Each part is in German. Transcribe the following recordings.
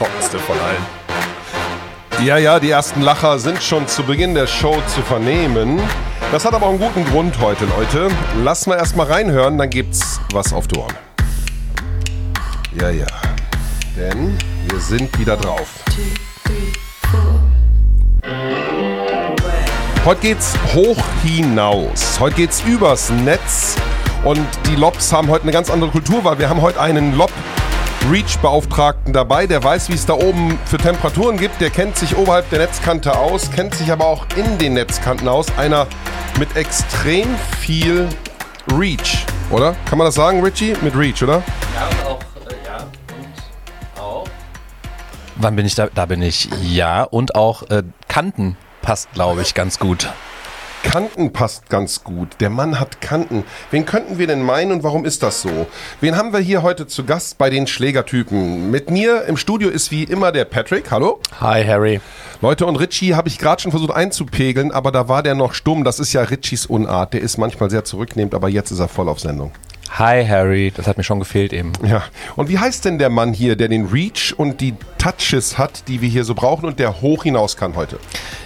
trockenste von allen. Ja, ja, die ersten Lacher sind schon zu Beginn der Show zu vernehmen. Das hat aber einen guten Grund heute, Leute. Lassen wir erstmal reinhören, dann gibt's was auf die Ohren. Ja, ja. Denn wir sind wieder drauf. Heute geht's hoch hinaus. Heute geht's übers Netz. Und die Lobs haben heute eine ganz andere Kultur, weil wir haben heute einen Lob REACH-Beauftragten dabei, der weiß, wie es da oben für Temperaturen gibt. Der kennt sich oberhalb der Netzkante aus, kennt sich aber auch in den Netzkanten aus. Einer mit extrem viel REACH, oder? Kann man das sagen, Richie? Mit REACH, oder? Ja, und auch, äh, ja, und auch. Wann bin ich da? Da bin ich. Ja, und auch äh, Kanten passt, glaube ich, ganz gut. Kanten passt ganz gut. Der Mann hat Kanten. Wen könnten wir denn meinen und warum ist das so? Wen haben wir hier heute zu Gast bei den Schlägertypen? Mit mir im Studio ist wie immer der Patrick. Hallo. Hi, Harry. Leute, und Richie habe ich gerade schon versucht einzupegeln, aber da war der noch stumm. Das ist ja Richies Unart. Der ist manchmal sehr zurücknehmend, aber jetzt ist er voll auf Sendung. Hi Harry, das hat mir schon gefehlt eben. Ja. Und wie heißt denn der Mann hier, der den Reach und die Touches hat, die wir hier so brauchen und der hoch hinaus kann heute?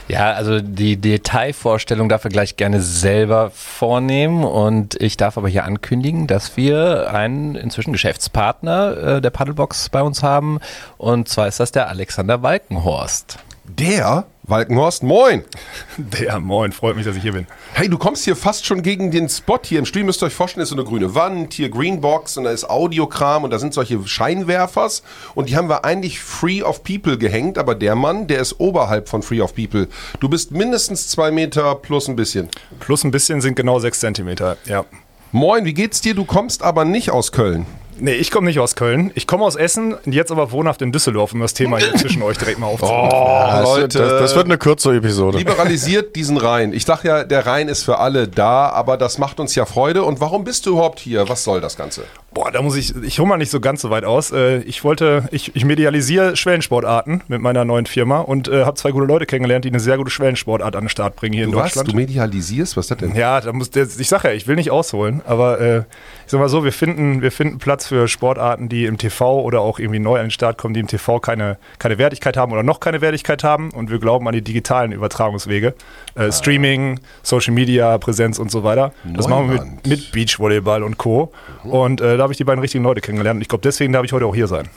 Ja, also die Detailvorstellung darf er gleich gerne selber vornehmen und ich darf aber hier ankündigen, dass wir einen inzwischen Geschäftspartner äh, der Paddlebox bei uns haben und zwar ist das der Alexander Walkenhorst. Der? Walkenhorst, moin! Der, moin, freut mich, dass ich hier bin. Hey, du kommst hier fast schon gegen den Spot hier im Studio. Müsst ihr euch vorstellen, ist so eine grüne Wand, hier Greenbox und da ist Audiokram und da sind solche Scheinwerfers und die haben wir eigentlich Free of People gehängt, aber der Mann, der ist oberhalb von Free of People. Du bist mindestens zwei Meter plus ein bisschen. Plus ein bisschen sind genau sechs Zentimeter, ja. Moin, wie geht's dir? Du kommst aber nicht aus Köln. Nee, ich komme nicht aus Köln. Ich komme aus Essen und jetzt aber wohnhaft in Düsseldorf, um das Thema hier zwischen euch direkt mal aufzunehmen. Oh, Leute, Das, das wird eine kürzere Episode. liberalisiert diesen Rhein. Ich dachte ja, der Rhein ist für alle da, aber das macht uns ja Freude. Und warum bist du überhaupt hier? Was soll das Ganze? Boah, da muss ich, ich hole mal nicht so ganz so weit aus. Äh, Ich wollte, ich, ich medialisiere Schwellensportarten mit meiner neuen Firma und äh, habe zwei gute Leute kennengelernt, die eine sehr gute Schwellensportart an den Start bringen hier Du in was? Deutschland. Du medialisierst? Was ist das denn? Ja, da muss ich sage ja, ich will nicht ausholen, aber äh, ich sag mal so, wir finden, wir finden Platz für Sportarten, die im TV oder auch irgendwie neu an den Start kommen, die im TV keine, keine Wertigkeit haben oder noch keine Wertigkeit haben und wir glauben an die digitalen Übertragungswege. Äh, Streaming, Social Media, Präsenz und so weiter. Das machen wir Neuland. mit, mit Beachvolleyball und Co. Und äh, da habe ich die beiden richtigen Leute kennengelernt und ich glaube, deswegen darf ich heute auch hier sein.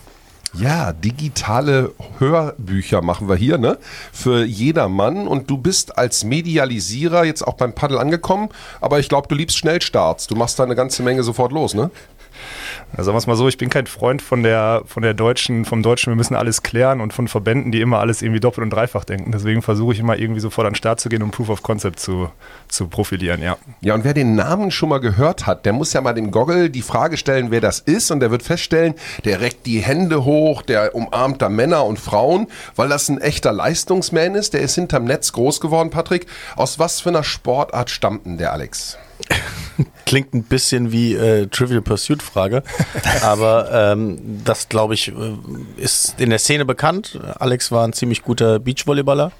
Ja, digitale Hörbücher machen wir hier, ne? Für jedermann. Und du bist als Medialisierer jetzt auch beim Paddel angekommen, aber ich glaube, du liebst Schnellstarts. Du machst da eine ganze Menge sofort los, ne? Sagen wir es mal so, ich bin kein Freund von der, von der deutschen, vom Deutschen, wir müssen alles klären und von Verbänden, die immer alles irgendwie doppelt und dreifach denken. Deswegen versuche ich immer irgendwie sofort an den Start zu gehen und Proof of Concept zu, zu profilieren, ja. Ja, und wer den Namen schon mal gehört hat, der muss ja mal dem Goggle die Frage stellen, wer das ist. Und der wird feststellen, der reckt die Hände hoch, der umarmt da Männer und Frauen, weil das ein echter Leistungsman ist. Der ist hinterm Netz groß geworden, Patrick. Aus was für einer Sportart stammt denn der Alex? Klingt ein bisschen wie äh, Trivial Pursuit Frage, aber ähm, das glaube ich äh, ist in der Szene bekannt. Alex war ein ziemlich guter Beachvolleyballer,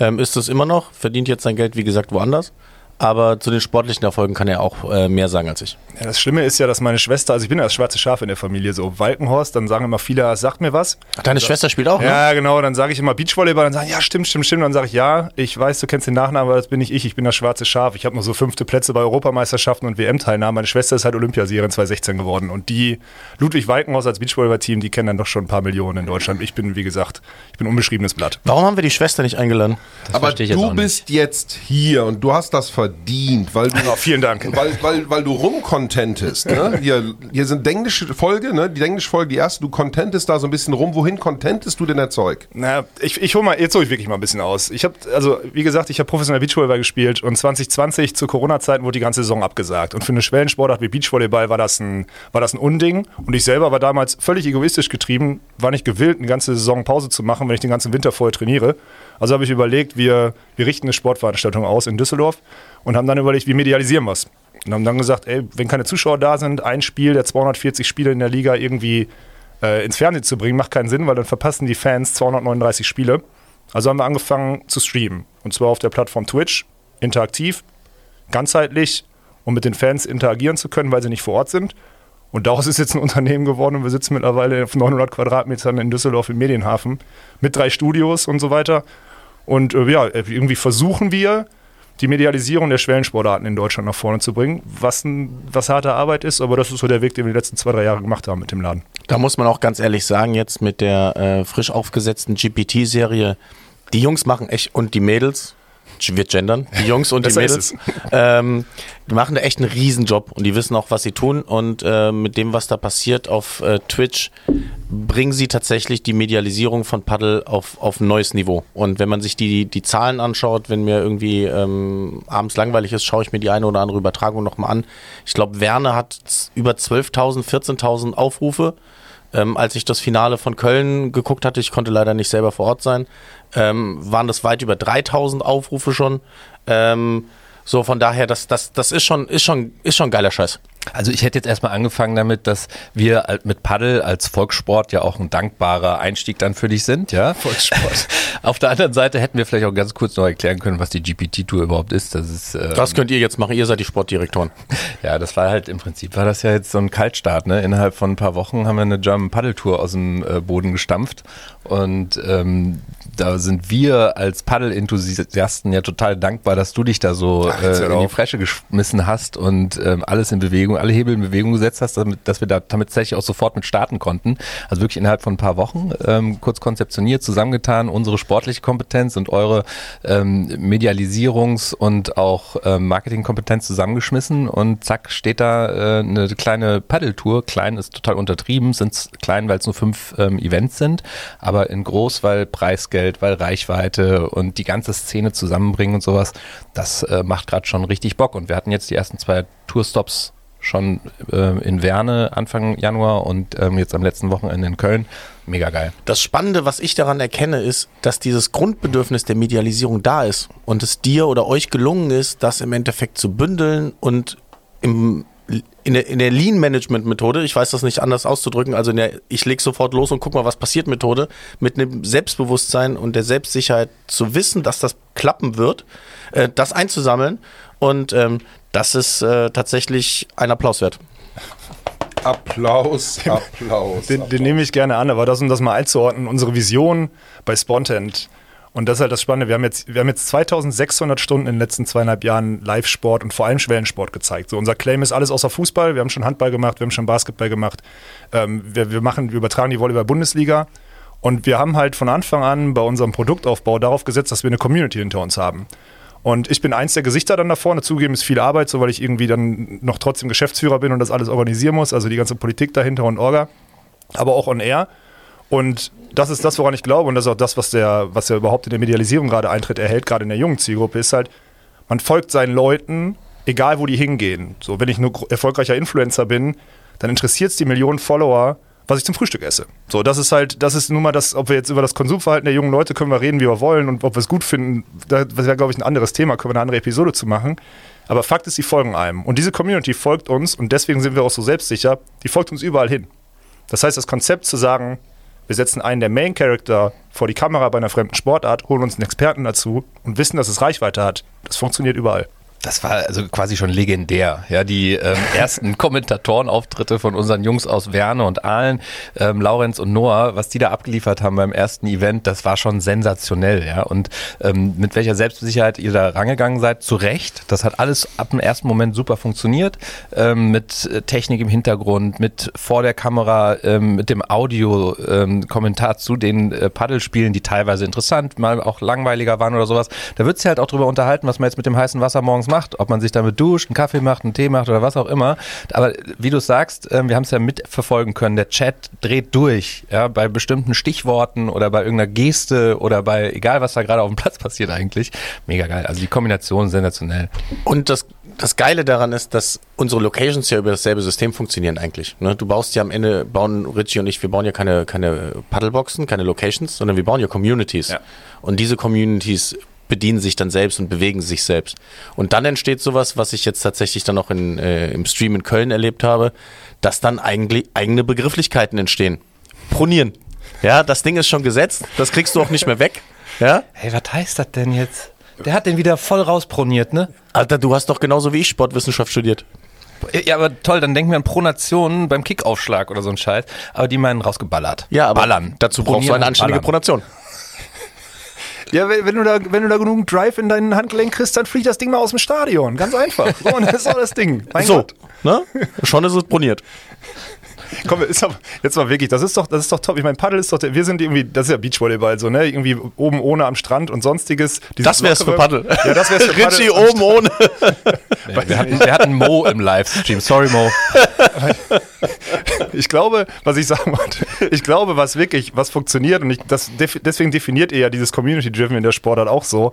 ähm, ist es immer noch, verdient jetzt sein Geld wie gesagt woanders, aber zu den sportlichen Erfolgen kann er auch äh, mehr sagen als ich. ja. Das Schlimme ist ja, dass meine Schwester, also ich bin ja das schwarze Schaf in der Familie, so Walkenhorst, dann sagen immer viele, sagt mir was. Deine Schwester spielt auch, ne? Ja, genau, dann sage ich immer Beachvolleyball, dann sagen, ja, stimmt, stimmt, stimmt. Dann sage ich, ja, ich weiß, du kennst den Nachnamen, aber das bin nicht ich, ich bin das schwarze Schaf. Ich habe nur so fünfte Plätze bei Europameisterschaften und WM-Teilnahmen. Meine Schwester ist halt Olympiasiegerin 2016 geworden und die Ludwig Walkenhaus als Beachvolleyball-Team, die kennen dann doch schon ein paar Millionen in Deutschland. Ich bin, wie gesagt, ich bin unbeschriebenes Blatt. Warum haben wir die Schwester nicht eingeladen? Aber verstehe ich jetzt du auch nicht. bist jetzt hier und du hast das verdient, weil du, Ja, vielen Dank. weil, weil, weil du rumcontentest. Ne? Hier, hier sind englische Folge, ne? die englische Folge, die erste, du contentest da so ein bisschen rum. Wohin contentest du denn das Zeug? Na, ich, ich hole mal, jetzt hole ich wirklich mal ein bisschen aus. Ich habe, also wie gesagt, ich habe professionell Beachvolleyball gespielt und 2020 zu Corona-Zeiten wurde die ganze Saison abgesagt. Und für eine Schwellensportart wie Beachvolleyball war das ein, war das ein Unding. Und ich selber war damals völlig egoistisch getrieben, war nicht gewillt, eine ganze Saison Pause zu machen, wenn ich den ganzen Winter vorher trainiere. Also habe ich überlegt, wir, wir richten eine Sportveranstaltung aus in Düsseldorf und haben dann überlegt, wie medialisieren wir es. Und haben dann gesagt, ey, wenn keine Zuschauer da sind, ein Spiel der 240 Spiele in der Liga irgendwie äh, ins Fernsehen zu bringen, macht keinen Sinn, weil dann verpassen die Fans 239 Spiele. Also haben wir angefangen zu streamen. Und zwar auf der Plattform Twitch, interaktiv, ganzheitlich, um mit den Fans interagieren zu können, weil sie nicht vor Ort sind. Und daraus ist jetzt ein Unternehmen geworden und wir sitzen mittlerweile auf 900 Quadratmetern in Düsseldorf im Medienhafen mit drei Studios und so weiter. Und äh, ja, irgendwie versuchen wir, die Medialisierung der Schwellensportarten in Deutschland nach vorne zu bringen, was, ein, was harte Arbeit ist, aber das ist so der Weg, den wir die letzten zwei, drei Jahre gemacht haben mit dem Laden. Da muss man auch ganz ehrlich sagen, jetzt mit der äh, frisch aufgesetzten GPT-Serie, die Jungs machen echt und die Mädels, wir gendern, die Jungs und die Mädels, ähm, die machen da echt einen Riesenjob und die wissen auch, was sie tun und äh, mit dem, was da passiert auf äh, Twitch, bringen sie tatsächlich die Medialisierung von Paddle auf, auf ein neues Niveau. Und wenn man sich die, die Zahlen anschaut, wenn mir irgendwie ähm, abends langweilig ist, schaue ich mir die eine oder andere Übertragung nochmal an. Ich glaube, Werner hat über 12.000, 14.000 Aufrufe. Ähm, als ich das Finale von Köln geguckt hatte, ich konnte leider nicht selber vor Ort sein, ähm, waren das weit über 3000 Aufrufe schon. Ähm, so von daher, das, das, das ist schon, ist schon, ist schon geiler Scheiß. Also ich hätte jetzt erstmal angefangen damit, dass wir mit Paddel als Volkssport ja auch ein dankbarer Einstieg dann für dich sind, ja. Volkssport. Auf der anderen Seite hätten wir vielleicht auch ganz kurz noch erklären können, was die GPT-Tour überhaupt ist. Das ist ähm, Das könnt ihr jetzt machen, ihr seid die Sportdirektoren. Ja, das war halt im Prinzip war das ja jetzt so ein Kaltstart. Ne? Innerhalb von ein paar Wochen haben wir eine German Paddle Tour aus dem äh, Boden gestampft und ähm, da sind wir als Paddle-Enthusiasten ja total dankbar, dass du dich da so Ach, äh, in die. Fresche geschmissen hast und ähm, alles in Bewegung, alle Hebel in Bewegung gesetzt hast, damit, dass wir da damit tatsächlich auch sofort mit starten konnten. Also wirklich innerhalb von ein paar Wochen ähm, kurz konzeptioniert, zusammengetan, unsere sportliche Kompetenz und eure ähm, Medialisierungs- und auch ähm, Marketingkompetenz zusammengeschmissen und zack steht da äh, eine kleine Paddeltour. Klein ist total untertrieben, sind klein, weil es nur fünf ähm, Events sind, aber in groß, weil Preisgeld, weil Reichweite und die ganze Szene zusammenbringen und sowas, das äh, macht gerade schon richtig Bock. Und wir hatten jetzt die ersten zwei Tourstops schon äh, in Werne Anfang Januar und ähm, jetzt am letzten Wochenende in Köln. Mega geil. Das Spannende, was ich daran erkenne, ist, dass dieses Grundbedürfnis der Medialisierung da ist und es dir oder euch gelungen ist, das im Endeffekt zu bündeln und im, in der, in der Lean-Management-Methode, ich weiß das nicht anders auszudrücken, also in der ich leg sofort los und guck mal, was passiert Methode, mit einem Selbstbewusstsein und der Selbstsicherheit zu wissen, dass das klappen wird, äh, das einzusammeln und ähm, das ist äh, tatsächlich ein Applaus wert. Applaus, Applaus. Den, den nehme ich gerne an, aber das, um das mal einzuordnen, unsere Vision bei Spontent. Und das ist halt das Spannende. Wir haben jetzt, wir haben jetzt 2600 Stunden in den letzten zweieinhalb Jahren Live-Sport und vor allem Schwellensport gezeigt. So, unser Claim ist alles außer Fußball. Wir haben schon Handball gemacht, wir haben schon Basketball gemacht. Ähm, wir, wir, machen, wir übertragen die Volleyball-Bundesliga. Und wir haben halt von Anfang an bei unserem Produktaufbau darauf gesetzt, dass wir eine Community hinter uns haben. Und ich bin eins der Gesichter dann da vorne. Zugeben ist viel Arbeit, so weil ich irgendwie dann noch trotzdem Geschäftsführer bin und das alles organisieren muss, also die ganze Politik dahinter und Orga, aber auch on air. Und das ist das, woran ich glaube, und das ist auch das, was der, was ja überhaupt in der Medialisierung gerade Eintritt erhält, gerade in der jungen Zielgruppe, ist halt, man folgt seinen Leuten, egal wo die hingehen. So, wenn ich nur erfolgreicher Influencer bin, dann interessiert es die Millionen Follower, was ich zum Frühstück esse. So, das ist halt, das ist nun mal das, ob wir jetzt über das Konsumverhalten der jungen Leute können wir reden, wie wir wollen und ob wir es gut finden, da- das wäre, glaube ich, ein anderes Thema, können wir eine andere Episode zu machen. Aber Fakt ist, die folgen einem. Und diese Community folgt uns und deswegen sind wir auch so selbstsicher, die folgt uns überall hin. Das heißt, das Konzept zu sagen, wir setzen einen der Main Character vor die Kamera bei einer fremden Sportart, holen uns einen Experten dazu und wissen, dass es Reichweite hat, das funktioniert überall. Das war also quasi schon legendär. Ja, die ähm, ersten Kommentatorenauftritte von unseren Jungs aus Werne und Aalen, ähm, Laurenz und Noah, was die da abgeliefert haben beim ersten Event, das war schon sensationell. Ja, und ähm, mit welcher Selbstsicherheit ihr da rangegangen seid, zu Recht. Das hat alles ab dem ersten Moment super funktioniert. Ähm, mit äh, Technik im Hintergrund, mit vor der Kamera, ähm, mit dem Audio-Kommentar zu den äh, Paddelspielen, die teilweise interessant, mal auch langweiliger waren oder sowas. Da wird sich halt auch drüber unterhalten, was man jetzt mit dem heißen Wasser morgens macht, ob man sich damit duscht, einen Kaffee macht, einen Tee macht oder was auch immer. Aber wie du sagst, ähm, wir haben es ja mitverfolgen können, der Chat dreht durch, ja, bei bestimmten Stichworten oder bei irgendeiner Geste oder bei egal was da gerade auf dem Platz passiert eigentlich. Mega geil. Also die Kombination sensationell. Und das, das Geile daran ist, dass unsere Locations ja über dasselbe System funktionieren eigentlich. Ne? Du baust ja am Ende, bauen Richie und ich, wir bauen ja keine, keine Paddleboxen, keine Locations, sondern wir bauen ja Communities. Ja. Und diese Communities bedienen sich dann selbst und bewegen sich selbst. Und dann entsteht sowas, was ich jetzt tatsächlich dann auch in, äh, im Stream in Köln erlebt habe, dass dann eigentlich eigene Begrifflichkeiten entstehen. Pronieren. Ja, das Ding ist schon gesetzt, das kriegst du auch nicht mehr weg. Ja? Hey, was heißt das denn jetzt? Der hat den wieder voll rausproniert, ne? Alter, du hast doch genauso wie ich Sportwissenschaft studiert. Ja, aber toll, dann denken wir an Pronation beim Kickaufschlag oder so ein Scheiß. Aber die meinen rausgeballert. Ja, aber Ballern. dazu brauchst du eine anständige ballern. Pronation. Ja, wenn, wenn, du da, wenn du da genug Drive in dein Handgelenk kriegst, dann fliegt das Ding mal aus dem Stadion. Ganz einfach. So, und das ist auch das Ding. Mein so, Gott. ne? Schon ist es proniert. Komm, ist doch, jetzt mal wirklich, das ist doch, das ist doch top. Ich meine, Paddel ist doch, der, wir sind irgendwie, das ist ja Beachvolleyball, so, ne? Irgendwie oben ohne am Strand und sonstiges. Das wär's für Paddel. Ja, das wär's für Paddel. Richie oben ohne. Nee, wir, hatten, wir hatten Mo im Livestream. Sorry, Mo. Ich glaube, was ich sagen wollte, ich glaube, was wirklich, was funktioniert und ich, das, deswegen definiert ihr ja dieses Community-Driven in der Sportart auch so.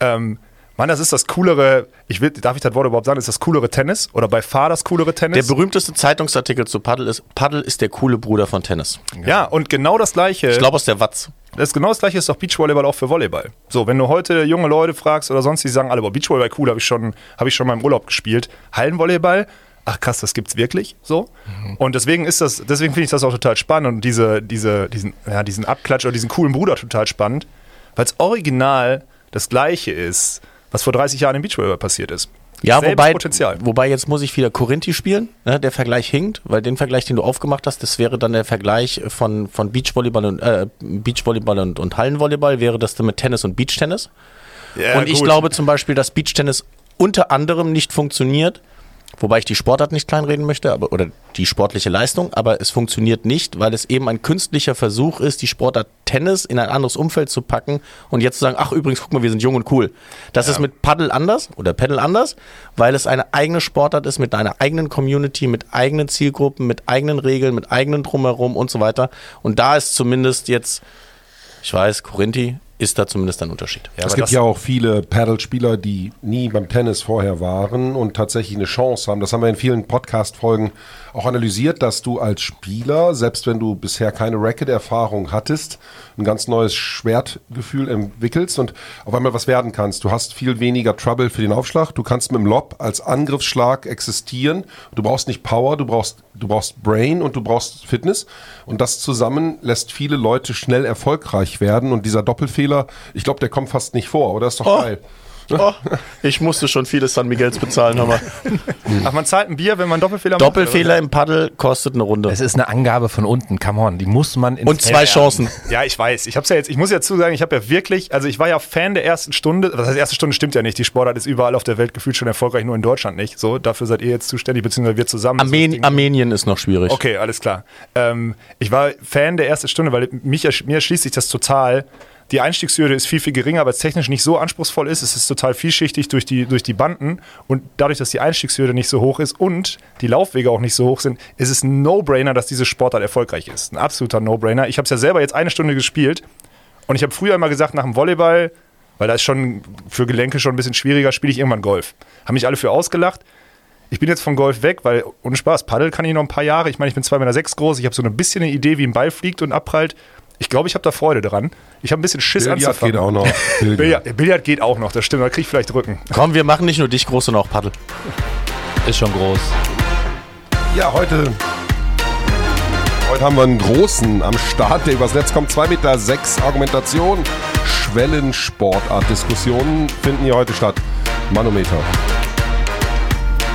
Ähm, Mann, das ist das coolere, ich will, darf ich das Wort überhaupt sagen, ist das coolere Tennis oder bei Fahr das coolere Der Tennis? berühmteste Zeitungsartikel zu Paddel ist, Paddel ist der coole Bruder von Tennis. ja, und genau das gleiche. Ich glaube aus der Watz. Das ist genau das gleiche ist doch Beachvolleyball auch für Volleyball. So, wenn du heute junge Leute fragst oder sonst, die sagen alle, boah, Beachvolleyball cool, habe ich schon, habe ich schon mal im Urlaub gespielt. Hallenvolleyball, ach krass, das gibt's wirklich so. Und deswegen ist das, deswegen finde ich das auch total spannend und diese, diese, diesen, ja, diesen Abklatsch oder diesen coolen Bruder total spannend, weil es original das gleiche ist, was vor 30 Jahren im Beachvolleyball passiert ist. Ja, Selbes wobei, Potenzial. wobei jetzt muss ich wieder Corinthi spielen. Ne? Der Vergleich hinkt, weil den Vergleich, den du aufgemacht hast, das wäre dann der Vergleich von, von Beachvolleyball und äh, Beachvolleyball und, und Hallenvolleyball, wäre das dann mit Tennis und Beachtennis. Ja, und ich gut. glaube zum Beispiel, dass Beachtennis unter anderem nicht funktioniert, wobei ich die Sportart nicht kleinreden möchte, aber oder die sportliche Leistung, aber es funktioniert nicht, weil es eben ein künstlicher Versuch ist, die Sportart Tennis in ein anderes Umfeld zu packen und jetzt zu sagen, ach übrigens, guck mal, wir sind jung und cool. Das ist mit Paddle anders oder Paddle anders, weil es eine eigene Sportart ist mit einer eigenen Community, mit eigenen Zielgruppen, mit eigenen Regeln, mit eigenen Drumherum und so weiter. Und da ist zumindest jetzt, ich weiß, Corinthi ist da zumindest ein Unterschied. Ja, es gibt ja auch viele Paddle-Spieler, die nie beim Tennis vorher waren und tatsächlich eine Chance haben. Das haben wir in vielen Podcast-Folgen auch analysiert, dass du als Spieler, selbst wenn du bisher keine Racket-Erfahrung hattest, ein ganz neues Schwertgefühl entwickelst und auf einmal was werden kannst. Du hast viel weniger Trouble für den Aufschlag. Du kannst mit dem Lob als Angriffsschlag existieren. Du brauchst nicht Power, du brauchst, du brauchst Brain und du brauchst Fitness. Und das zusammen lässt viele Leute schnell erfolgreich werden. Und dieser Doppelfehler, ich glaube, der kommt fast nicht vor, oder? Ist doch Oh. geil. Oh, ich musste schon viele San Miguels bezahlen, aber Ach, man zahlt ein Bier, wenn man Doppelfehler macht. Doppelfehler im Paddel kostet eine Runde. Es ist eine Angabe von unten, come on, die muss man ins Und Feld zwei ernten. Chancen. Ja, ich weiß. Ich hab's ja jetzt, ich muss ja zu sagen, ich habe ja wirklich, also ich war ja Fan der ersten Stunde. Was heißt erste Stunde stimmt ja nicht. Die Sportart ist überall auf der Welt gefühlt schon erfolgreich, nur in Deutschland nicht. So, dafür seid ihr jetzt zuständig, beziehungsweise wir zusammen. Das das Armen. Armenien ist noch schwierig. Okay, alles klar. Ähm, ich war Fan der ersten Stunde, weil mich, mir erschließt sich das total. Die Einstiegshürde ist viel, viel geringer, weil es technisch nicht so anspruchsvoll ist. Es ist total vielschichtig durch die, durch die Banden. Und dadurch, dass die Einstiegshürde nicht so hoch ist und die Laufwege auch nicht so hoch sind, ist es ein No-Brainer, dass diese Sportart erfolgreich ist. Ein absoluter No-Brainer. Ich habe es ja selber jetzt eine Stunde gespielt. Und ich habe früher immer gesagt, nach dem Volleyball, weil da ist schon für Gelenke schon ein bisschen schwieriger, spiele ich irgendwann Golf. Haben mich alle für ausgelacht. Ich bin jetzt vom Golf weg, weil ohne Spaß, Paddel kann ich noch ein paar Jahre. Ich meine, ich bin 2,6 Meter groß. Ich habe so ein bisschen eine Idee, wie ein Ball fliegt und abprallt. Ich glaube, ich habe da Freude dran. Ich habe ein bisschen Schiss Billard anzufangen. geht auch noch. Billard. Billard, Billard geht auch noch, das stimmt. Da kriege ich vielleicht Rücken. Komm, wir machen nicht nur dich groß, sondern auch Paddel. Ist schon groß. Ja, heute, heute haben wir einen großen am Start, der übers Netz kommt. 2,6 Meter sechs Argumentation, Schwellensportart-Diskussionen finden hier heute statt. Manometer.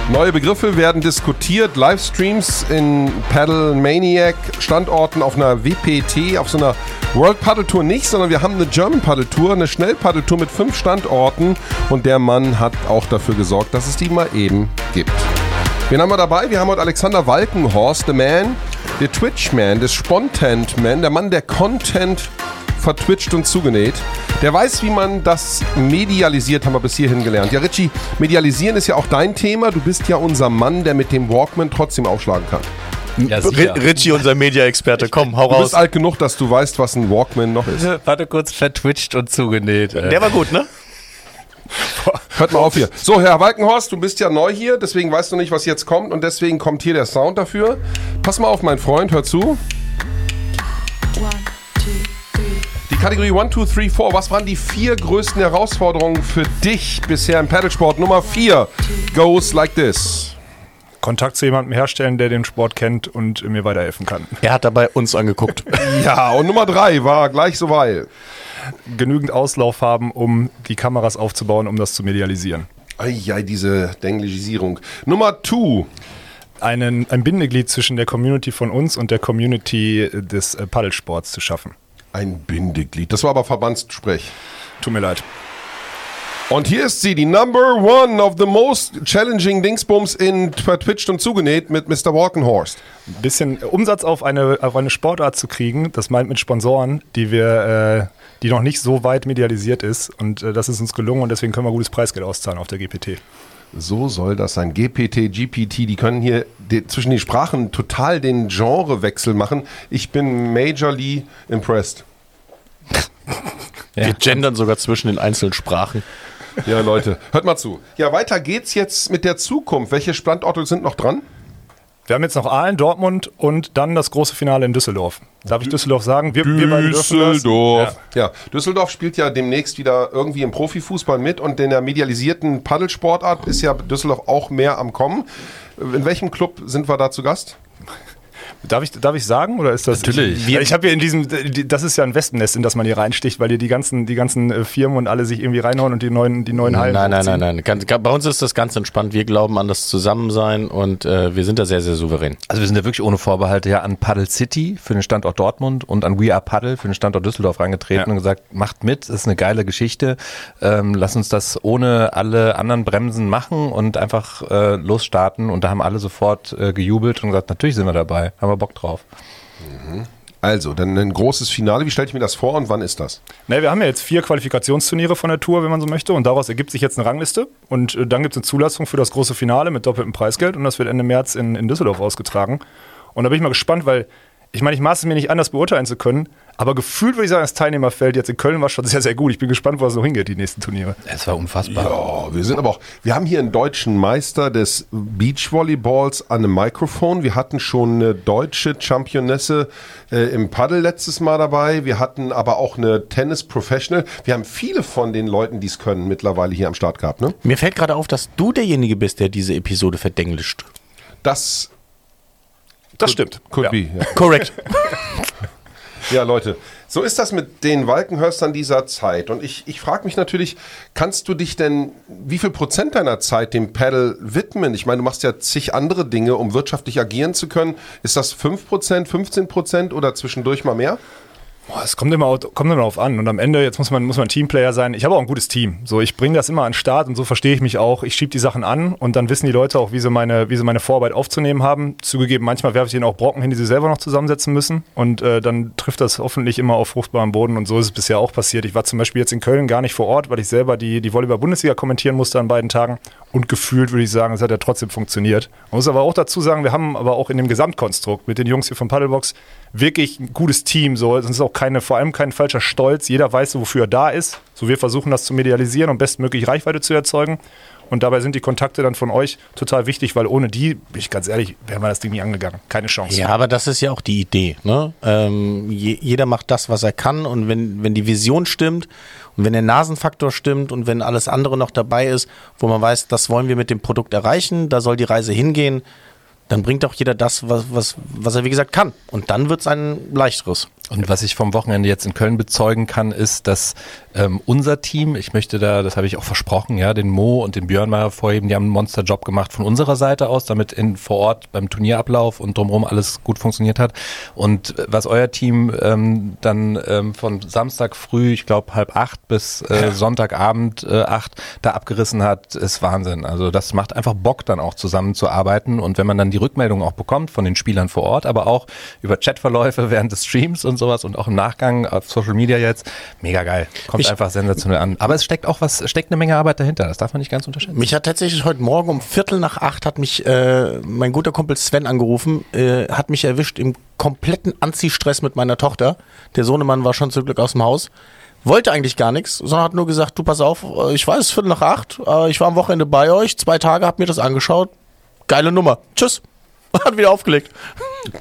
Neue Begriffe werden diskutiert, Livestreams in Paddle Maniac, Standorten auf einer WPT, auf so einer World Paddle Tour nicht, sondern wir haben eine German Paddle Tour, eine Schnellpaddle Tour mit fünf Standorten und der Mann hat auch dafür gesorgt, dass es die mal eben gibt. Wen haben wir dabei? Wir haben heute Alexander Walkenhorst, the man, der Twitch-Man, der Spontent-Man, der Mann, der Content vertwitcht und zugenäht. Der weiß, wie man das medialisiert, haben wir bis hierhin gelernt. Ja, Richie, medialisieren ist ja auch dein Thema. Du bist ja unser Mann, der mit dem Walkman trotzdem aufschlagen kann. Ja, Ri- Richie, unser Media-Experte, komm, hau Du raus. bist alt genug, dass du weißt, was ein Walkman noch ist. Warte kurz, vertwitcht und zugenäht. äh. Der war gut, ne? Hört mal auf hier. So, Herr Walkenhorst, du bist ja neu hier, deswegen weißt du nicht, was jetzt kommt und deswegen kommt hier der Sound dafür. Pass mal auf, mein Freund, hör zu. Die Kategorie 1, 2, 3, 4. Was waren die vier größten Herausforderungen für dich bisher im Paddlesport? Nummer 4 goes like this. Kontakt zu jemandem herstellen, der den Sport kennt und mir weiterhelfen kann. Er hat dabei uns angeguckt. Ja, und Nummer 3 war gleich so weil. Genügend Auslauf haben, um die Kameras aufzubauen, um das zu medialisieren. Eieiei, diese Denglisierung. Nummer 2. Einen, ein Bindeglied zwischen der Community von uns und der Community des äh, Paddelsports zu schaffen. Ein Bindeglied. Das war aber Verbandssprech. Tut mir leid. Und hier ist sie, die Number One of the most challenging Dingsbums in vertwitcht und zugenäht mit Mr. Walkenhorst. Ein bisschen Umsatz auf eine, auf eine Sportart zu kriegen, das meint mit Sponsoren, die wir, äh, die noch nicht so weit medialisiert ist. Und äh, das ist uns gelungen und deswegen können wir gutes Preisgeld auszahlen auf der GPT. So soll das sein. GPT, GPT, die können hier die, zwischen den Sprachen total den Genrewechsel machen. Ich bin majorly impressed. Wir gendern sogar zwischen den einzelnen Sprachen. Ja, Leute, hört mal zu. Ja, weiter geht's jetzt mit der Zukunft. Welche Standorte sind noch dran? Wir haben jetzt noch Aalen, Dortmund und dann das große Finale in Düsseldorf. Darf ich Düsseldorf sagen? Wir, wir beide dürfen das. Düsseldorf. Ja. Düsseldorf spielt ja demnächst wieder irgendwie im Profifußball mit und in der medialisierten Paddelsportart ist ja Düsseldorf auch mehr am Kommen. In welchem Club sind wir da zu Gast? Darf ich, darf ich sagen oder ist das? Natürlich. Ich, ich habe hier in diesem, die- das ist ja ein Wespennest, in das man hier reinsticht, weil hier die ganzen, die ganzen äh, Firmen und alle sich irgendwie reinhauen und die neuen, die neuen Hallen. Nein, nein, nein, nein. Ganz, ga- bei uns ist das ganz entspannt. Wir glauben an das Zusammensein und äh, wir sind da sehr, sehr souverän. Also wir sind ja wirklich ohne Vorbehalte ja an Paddle City für den Standort Dortmund und an We Are Paddle für den Standort Düsseldorf reingetreten Ja. und gesagt, macht mit, das ist eine geile Geschichte. Ähm, lass uns das ohne alle anderen Bremsen machen und einfach äh, losstarten. Und da haben alle sofort äh, gejubelt und gesagt, natürlich sind wir dabei, haben wir Bock drauf. Also, dann ein großes Finale. Wie stelle ich mir das vor und wann ist das? Ne, wir haben ja jetzt vier Qualifikationsturniere von der Tour, wenn man so möchte, und daraus ergibt sich jetzt eine Rangliste. Und äh, dann gibt es eine Zulassung für das große Finale mit doppeltem Preisgeld und das wird Ende März in, in Düsseldorf ausgetragen. Und da bin ich mal gespannt, weil ich meine, ich maße es mir nicht an, das beurteilen zu können, aber gefühlt würde ich sagen, das Teilnehmerfeld jetzt in Köln war schon sehr, sehr gut. Ich bin gespannt, wo es noch hingeht, die nächsten Turniere. Es war unfassbar. Oh, wir sind aber auch, wir haben hier einen deutschen Meister des Beachvolleyballs an einem Mikrofon. Wir hatten schon eine deutsche Championesse äh, im Paddle letztes Mal dabei. Wir hatten aber auch eine Tennis Professional. Wir haben viele von den Leuten, die es können, mittlerweile hier am Start gehabt. Ne? Mir fällt gerade auf, dass du derjenige bist, der diese Episode verdenglischt. Das Das stimmt. could ja. be. Ja. Korrekt. Ja, Leute, so ist das mit den Walkenhörstern dieser Zeit. Und ich, ich frage mich natürlich, kannst du dich denn, wie viel Prozent deiner Zeit dem Paddle widmen? Ich meine, du machst ja zig andere Dinge, um wirtschaftlich agieren zu können. Ist das 5 Prozent, 15 Prozent oder zwischendurch mal mehr? Boah, es kommt immer, kommt immer darauf an. Und am Ende, jetzt muss man, muss man Teamplayer sein. Ich habe auch ein gutes Team. So, ich bringe das immer an den Start und so verstehe ich mich auch. Ich schiebe die Sachen an und dann wissen die Leute auch, wie sie meine, wie sie meine Vorarbeit aufzunehmen haben. Zugegeben, manchmal werfe ich ihnen auch Brocken hin, die sie selber noch zusammensetzen müssen. Und äh, dann trifft das hoffentlich immer auf fruchtbaren Boden. Und so ist es bisher auch passiert. Ich war zum Beispiel jetzt in Köln gar nicht vor Ort, weil ich selber die, die Volleyball-Bundesliga kommentieren musste an beiden Tagen. Und gefühlt würde ich sagen, es hat ja trotzdem funktioniert. Man muss aber auch dazu sagen, wir haben aber auch in dem Gesamtkonstrukt mit den Jungs hier von Paddlebox wirklich ein gutes Team. So, es ist auch keine, vor allem kein falscher Stolz. Jeder weiß, wofür er da ist. So, wir versuchen das zu medialisieren und bestmöglich Reichweite zu erzeugen. Und dabei sind die Kontakte dann von euch total wichtig, weil ohne die, bin ich ganz ehrlich, wären wir das Ding nie angegangen. Keine Chance. Ja, aber das ist ja auch die Idee. Ne? Ähm, je, jeder macht das, was er kann und wenn, wenn die Vision stimmt und wenn der Nasenfaktor stimmt und wenn alles andere noch dabei ist, wo man weiß, das wollen wir mit dem Produkt erreichen, da soll die Reise hingehen, dann bringt auch jeder das, was, was, was er wie gesagt kann. Und dann wird es ein leichteres. Und was ich vom Wochenende jetzt in Köln bezeugen kann, ist, dass ähm, unser Team, ich möchte da, das habe ich auch versprochen, ja, den Mo und den Björn mal hervorheben, die haben einen Monsterjob gemacht von unserer Seite aus, damit in vor Ort beim Turnierablauf und drumherum alles gut funktioniert hat. Und äh, was euer Team ähm, dann ähm, von Samstag früh, ich glaube halb acht bis äh, Sonntagabend äh, acht da abgerissen hat, ist Wahnsinn. Also das macht einfach Bock dann auch zusammenzuarbeiten und wenn man dann die Rückmeldungen auch bekommt von den Spielern vor Ort, aber auch über Chatverläufe während des Streams und sowas und auch im Nachgang auf Social Media jetzt, mega geil. Kommt Ich- einfach sensationell an. Aber es steckt auch was, steckt eine Menge Arbeit dahinter. Das darf man nicht ganz unterschätzen. Mich hat tatsächlich heute Morgen um Viertel nach acht hat mich äh, mein guter Kumpel Sven angerufen, äh, hat mich erwischt im kompletten Anziehstress mit meiner Tochter. Der Sohnemann war schon zum Glück aus dem Haus. Wollte eigentlich gar nichts, sondern hat nur gesagt, du pass auf, äh, ich weiß, es ist Viertel nach acht, äh, ich war am Wochenende bei euch, zwei Tage, hab mir das angeschaut. Geile Nummer. Tschüss. Hat wieder aufgelegt.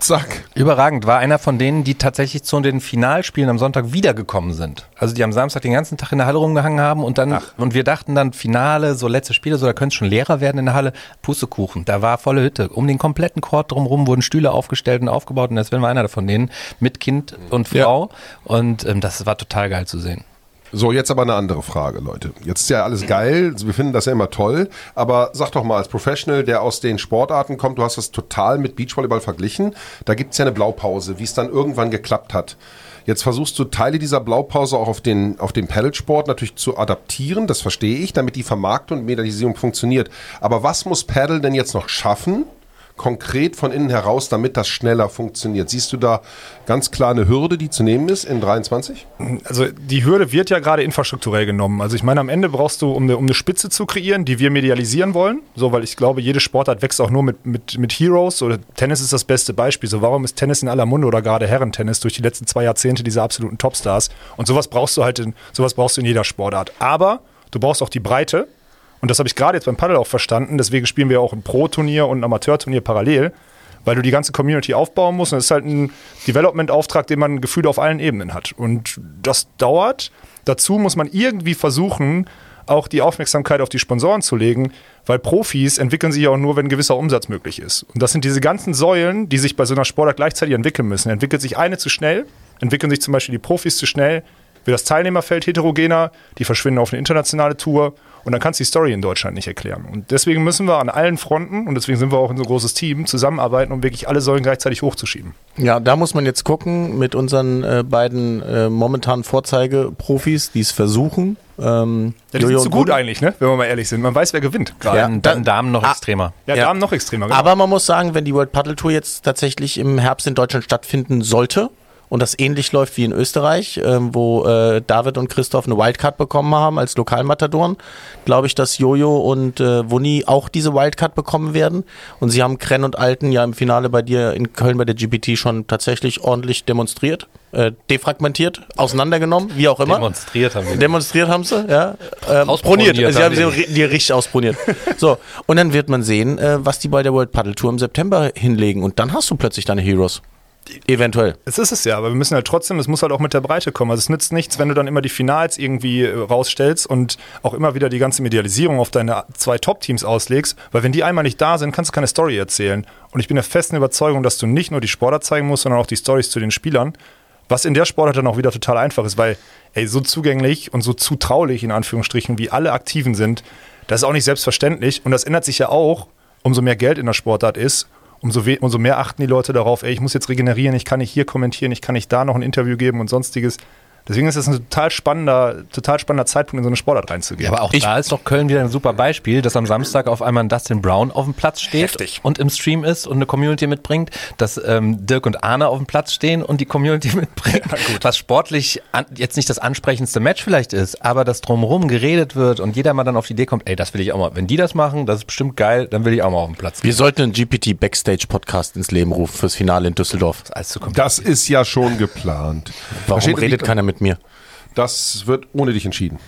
Zack. Überragend. War einer von denen, die tatsächlich zu den Finalspielen am Sonntag wiedergekommen sind. Also die am Samstag den ganzen Tag in der Halle rumgehangen haben und dann, und wir dachten dann Finale, so letzte Spiele, so da könnte es schon leerer werden in der Halle. Pustekuchen. Da war volle Hütte. Um den kompletten Court drumherum wurden Stühle aufgestellt und aufgebaut und das war einer von denen mit Kind und Frau. Und ähm, das war total geil zu sehen. So, jetzt aber eine andere Frage, Leute. Jetzt ist ja alles geil, wir finden das ja immer toll, aber sag doch mal als Professional, der aus den Sportarten kommt, du hast das total mit Beachvolleyball verglichen, da gibt es ja eine Blaupause, wie es dann irgendwann geklappt hat. Jetzt versuchst du Teile dieser Blaupause auch auf den, auf den Paddlesport natürlich zu adaptieren, das verstehe ich, damit die Vermarktung und Medialisierung funktioniert. Aber was muss Paddle denn jetzt noch schaffen, konkret von innen heraus, damit das schneller funktioniert? Siehst du da ganz klar eine Hürde, die zu nehmen ist in 23? Also die Hürde wird ja gerade infrastrukturell genommen. Also ich meine, am Ende brauchst du, um eine, um eine Spitze zu kreieren, die wir medialisieren wollen, so weil ich glaube, jede Sportart wächst auch nur mit, mit, mit Heroes oder Tennis ist das beste Beispiel. So warum ist Tennis in aller Munde oder gerade Herrentennis durch die letzten zwei Jahrzehnte diese absoluten Topstars? Und sowas brauchst du halt in, sowas brauchst du in jeder Sportart. Aber du brauchst auch die Breite und das habe ich gerade jetzt beim Paddle auch verstanden. Deswegen spielen wir auch ein Pro-Turnier und ein Amateur-Turnier parallel, weil du die ganze Community aufbauen musst. Und das ist halt ein Development-Auftrag, den man gefühlt auf allen Ebenen hat. Und das dauert. Dazu muss man irgendwie versuchen, auch die Aufmerksamkeit auf die Sponsoren zu legen, weil Profis entwickeln sich ja auch nur, wenn gewisser Umsatz möglich ist. Und das sind diese ganzen Säulen, die sich bei so einer Sportart gleichzeitig entwickeln müssen. Entwickelt sich eine zu schnell, entwickeln sich zum Beispiel die Profis zu schnell, wird das Teilnehmerfeld heterogener, die verschwinden auf eine internationale Tour und dann kannst du die Story in Deutschland nicht erklären. Und deswegen müssen wir an allen Fronten, und deswegen sind wir auch in so ein großes Team, zusammenarbeiten, um wirklich alle Säulen gleichzeitig hochzuschieben. Ja, da muss man jetzt gucken mit unseren äh, beiden äh, momentanen Vorzeigeprofis, die es versuchen. Ähm, Ja, die Jojo sind zu und gut eigentlich, ne? wenn wir mal ehrlich sind. Man weiß, wer gewinnt. gerade. Ja, dann Damen noch Ah, extremer. Ja, Ja. Damen noch extremer. Genau. Aber man muss sagen, wenn die World Paddle Tour jetzt tatsächlich im Herbst in Deutschland stattfinden sollte und das ähnlich läuft wie in Österreich, ähm, wo äh, David und Christoph eine Wildcard bekommen haben als Lokalmatadoren, glaube ich, dass Jojo und äh, Wunni auch diese Wildcard bekommen werden. Und sie haben Krenn und Alten ja im Finale bei dir in Köln bei der GPT schon tatsächlich ordentlich demonstriert, äh, defragmentiert, auseinandergenommen, wie auch immer. Demonstriert haben wir. Demonstriert haben sie, ja. Ähm, Ausproniert proniert. Sie haben sie die. die richtig ausproniert. so, und dann wird man sehen, äh, was die bei der World Paddle Tour im September hinlegen. Und dann hast du plötzlich deine Heroes. Eventuell. Es ist es ja, aber wir müssen halt trotzdem, es muss halt auch mit der Breite kommen. Also es nützt nichts, wenn du dann immer die Finals irgendwie äh, rausstellst und auch immer wieder die ganze Medialisierung auf deine zwei Top-Teams auslegst, weil wenn die einmal nicht da sind, kannst du keine Story erzählen. Und ich bin der festen Überzeugung, dass du nicht nur die Sportler zeigen musst, sondern auch die Stories zu den Spielern. Was in der Sportart dann auch wieder total einfach ist, weil, ey, so zugänglich und so zutraulich in Anführungsstrichen, wie alle Aktiven sind, das ist auch nicht selbstverständlich. Und das ändert sich ja auch, umso mehr Geld in der Sportart ist, umso, umso mehr achten die Leute darauf, ey, ich muss jetzt regenerieren, ich kann nicht hier kommentieren, ich kann nicht da noch ein Interview geben und sonstiges. Deswegen ist das ein total spannender, total spannender Zeitpunkt, in so eine Sportart reinzugehen. Ja, aber auch da ist doch Köln wieder ein super Beispiel, dass am Samstag auf einmal ein Dustin Brown auf dem Platz steht Heftig. und im Stream ist und eine Community mitbringt, dass ähm, Dirk und Arne auf dem Platz stehen und die Community mitbringt. was sportlich an, jetzt nicht das ansprechendste Match vielleicht ist, aber dass drumherum geredet wird und jeder mal dann auf die Idee kommt, ey, das will ich auch mal. Wenn die das machen, das ist bestimmt geil, dann will ich auch mal auf dem Platz. Wir sollten einen GPT Backstage Podcast ins Leben rufen fürs Finale in Düsseldorf. Alles zu kompliziert. Das ist ja schon geplant. Warum redet keiner mit mir? Das wird ohne dich entschieden.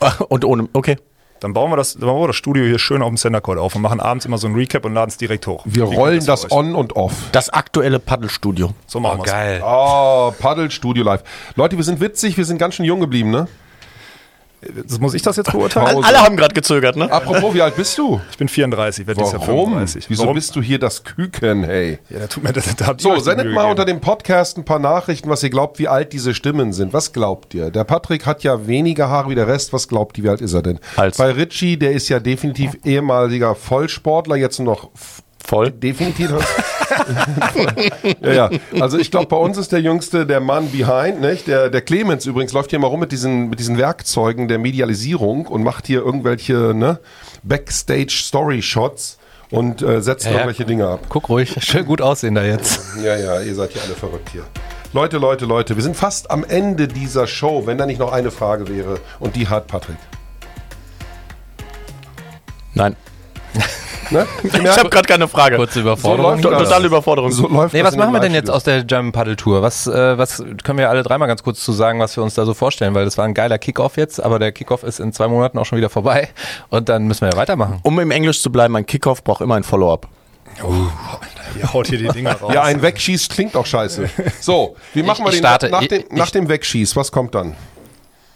Und ohne, okay. Dann bauen wir das, dann bauen wir das Studio hier schön auf dem Center Call auf und machen abends immer so ein Recap und laden es direkt hoch. Wir Wie rollen das euch? on und off. Das aktuelle Paddelstudio. So machen Oh, wir's. geil. Oh, Paddel Studio Live. Leute, wir sind witzig, wir sind ganz schön jung geblieben, ne? Das muss ich das jetzt beurteilen? Alle haben gerade gezögert, ne? Apropos, wie alt bist du? Ich bin 34, werde dieses Jahr Warum? 35. Wieso Warum? bist du hier das Küken, hey? Ja, da tut mir das. Da So, sendet mal gegeben. unter dem Podcast ein paar Nachrichten, was ihr glaubt, wie alt diese Stimmen sind. Was glaubt ihr? Der Patrick hat ja weniger Haare wie der Rest. Was glaubt ihr, wie alt ist er denn? Hals. Bei Richie, der ist ja definitiv ehemaliger Vollsportler, jetzt nur noch Voll. definitiv. ja, ja. Also ich glaube, bei uns ist der Jüngste der Mann behind, nicht? Der, der Clemens übrigens läuft hier mal rum mit diesen, mit diesen Werkzeugen der Medialisierung und macht hier irgendwelche ne, Backstage-Story-Shots und äh, setzt Ja, ja. irgendwelche Dinge ab. Guck ruhig, schön gut aussehen da jetzt. Ja, ja, ihr seid ja alle verrückt hier. Leute, Leute, Leute, wir sind fast am Ende dieser Show, wenn da nicht noch eine Frage wäre. Und die hat Patrick. Nein. Ne? Ich habe gerade keine Frage. Kurze Überforderung. läuft das. Totale Überforderung. So läuft Nee, das was machen wir den denn jetzt aus der German Paddle Tour? Was, äh, was können wir alle dreimal ganz kurz zu sagen, was wir uns da so vorstellen? Weil das war ein geiler Kickoff jetzt, aber der Kickoff ist in zwei Monaten auch schon wieder vorbei und dann müssen wir ja weitermachen. Um im Englisch zu bleiben, ein Kickoff braucht immer ein Follow-up. Ihr haut hier die Dinger raus. Ja, ein Wegschieß klingt auch scheiße. So, wie machen wir ich den starte. nach, dem, Ich- nach dem Wegschieß? Was kommt dann?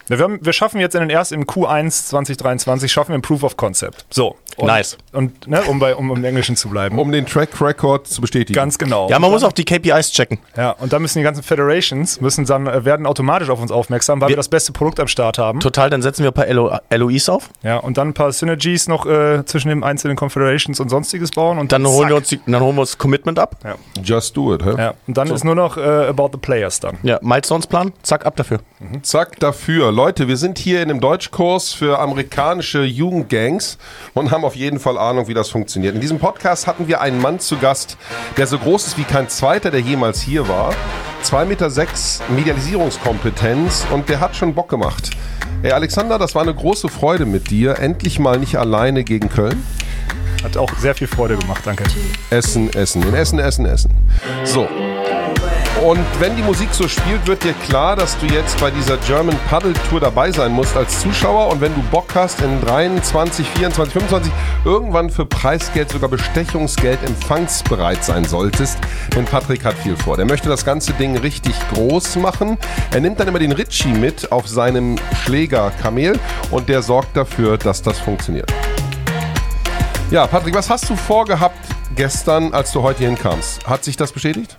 Wir, haben, wir schaffen jetzt in den ersten im Q1 2023 schaffen wir ein Proof of Concept. So. Und, Nice. Und ne, um bei um im Englischen zu bleiben. Um den Track Record zu bestätigen. Ganz genau. Ja, man muss auch die KPIs checken. Ja, und dann müssen die ganzen Federations müssen dann äh, werden automatisch auf uns aufmerksam, weil wir, Wir- das beste Produkt am Start haben. Total, dann setzen wir ein paar LO LOIs auf. Ja, und dann ein paar Synergies noch äh, zwischen den einzelnen Confederations und sonstiges bauen und Dann holen wir uns, die, dann holen wir uns Commitment ab. Ja, Just do it, hä? ja. und dann ist nur noch äh, about the players dann. Ja, Milestones-Plan, zack, ab dafür. Zack, dafür. Leute, wir sind hier in einem Deutschkurs für amerikanische Jugendgangs und haben auf jeden Fall Ahnung, wie das funktioniert. In diesem Podcast hatten wir einen Mann zu Gast, der so groß ist wie kein zweiter, der jemals hier war. 2,6 Meter sechs Medialisierungskompetenz und der hat schon Bock gemacht. Ey, Alexander, das war eine große Freude mit dir. Endlich mal nicht alleine gegen Köln. Hat auch sehr viel Freude gemacht, danke. Essen, essen, in Essen, essen, essen. So. Und wenn die Musik so spielt, wird dir klar, dass du jetzt bei dieser German Paddle Tour dabei sein musst als Zuschauer. Und wenn du Bock hast, in 23, 24, 25 irgendwann für Preisgeld, sogar Bestechungsgeld empfangsbereit sein solltest, denn Patrick hat viel vor. Der möchte das ganze Ding richtig groß machen. Er nimmt dann immer den Ritchie mit auf seinem Schläger Kamel und der sorgt dafür, dass das funktioniert. Ja, Patrick, was hast du vorgehabt gestern, als du heute hinkamst? Hat sich das bestätigt?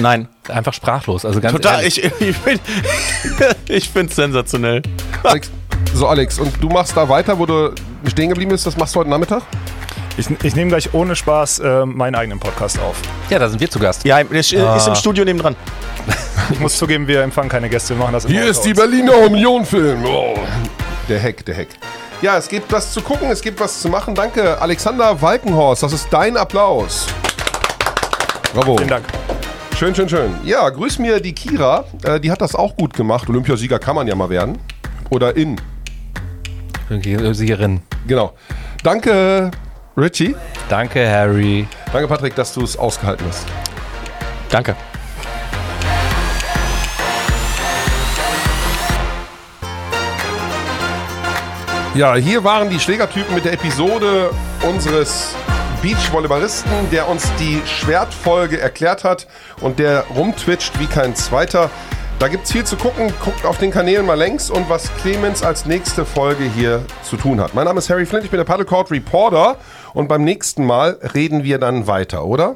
Nein. Einfach sprachlos. Also ganz Total, ehrlich. ich, ich finde ich find's sensationell. Alex, so, Alex, und du machst da weiter, wo du stehen geblieben bist? Das machst du heute Nachmittag? Ich, ich nehme gleich ohne Spaß äh, meinen eigenen Podcast auf. Ja, da sind wir zu Gast. Ja, ist, ist im Studio nebendran. Ich muss zugeben, wir empfangen keine Gäste, wir machen das Hier ist die. Berliner Union Film. Oh. Der Heck, der Heck. Ja, es gibt was zu gucken, es gibt was zu machen. Danke, Alexander Walkenhorst. Das ist dein Applaus. Bravo. Vielen Dank. Schön, schön, schön. Ja, grüß mir die Kira. Äh, die hat das auch gut gemacht. Olympiasieger kann man ja mal werden. Oder in. Siegerin. Genau. Danke, Richie. Danke, Harry. Danke, Patrick, dass du es ausgehalten hast. Danke. Ja, hier waren die Schlägertypen mit der Episode unseres Beachvolleyballisten, der uns die Schwertfolge erklärt hat und der rumtwitcht wie kein zweiter. Da gibt's viel zu gucken. Guckt auf den Kanälen mal längs und was Clemens als nächste Folge hier zu tun hat. Mein Name ist Harry Flint, ich bin der Paddlecourt Reporter und beim nächsten Mal reden wir dann weiter, oder?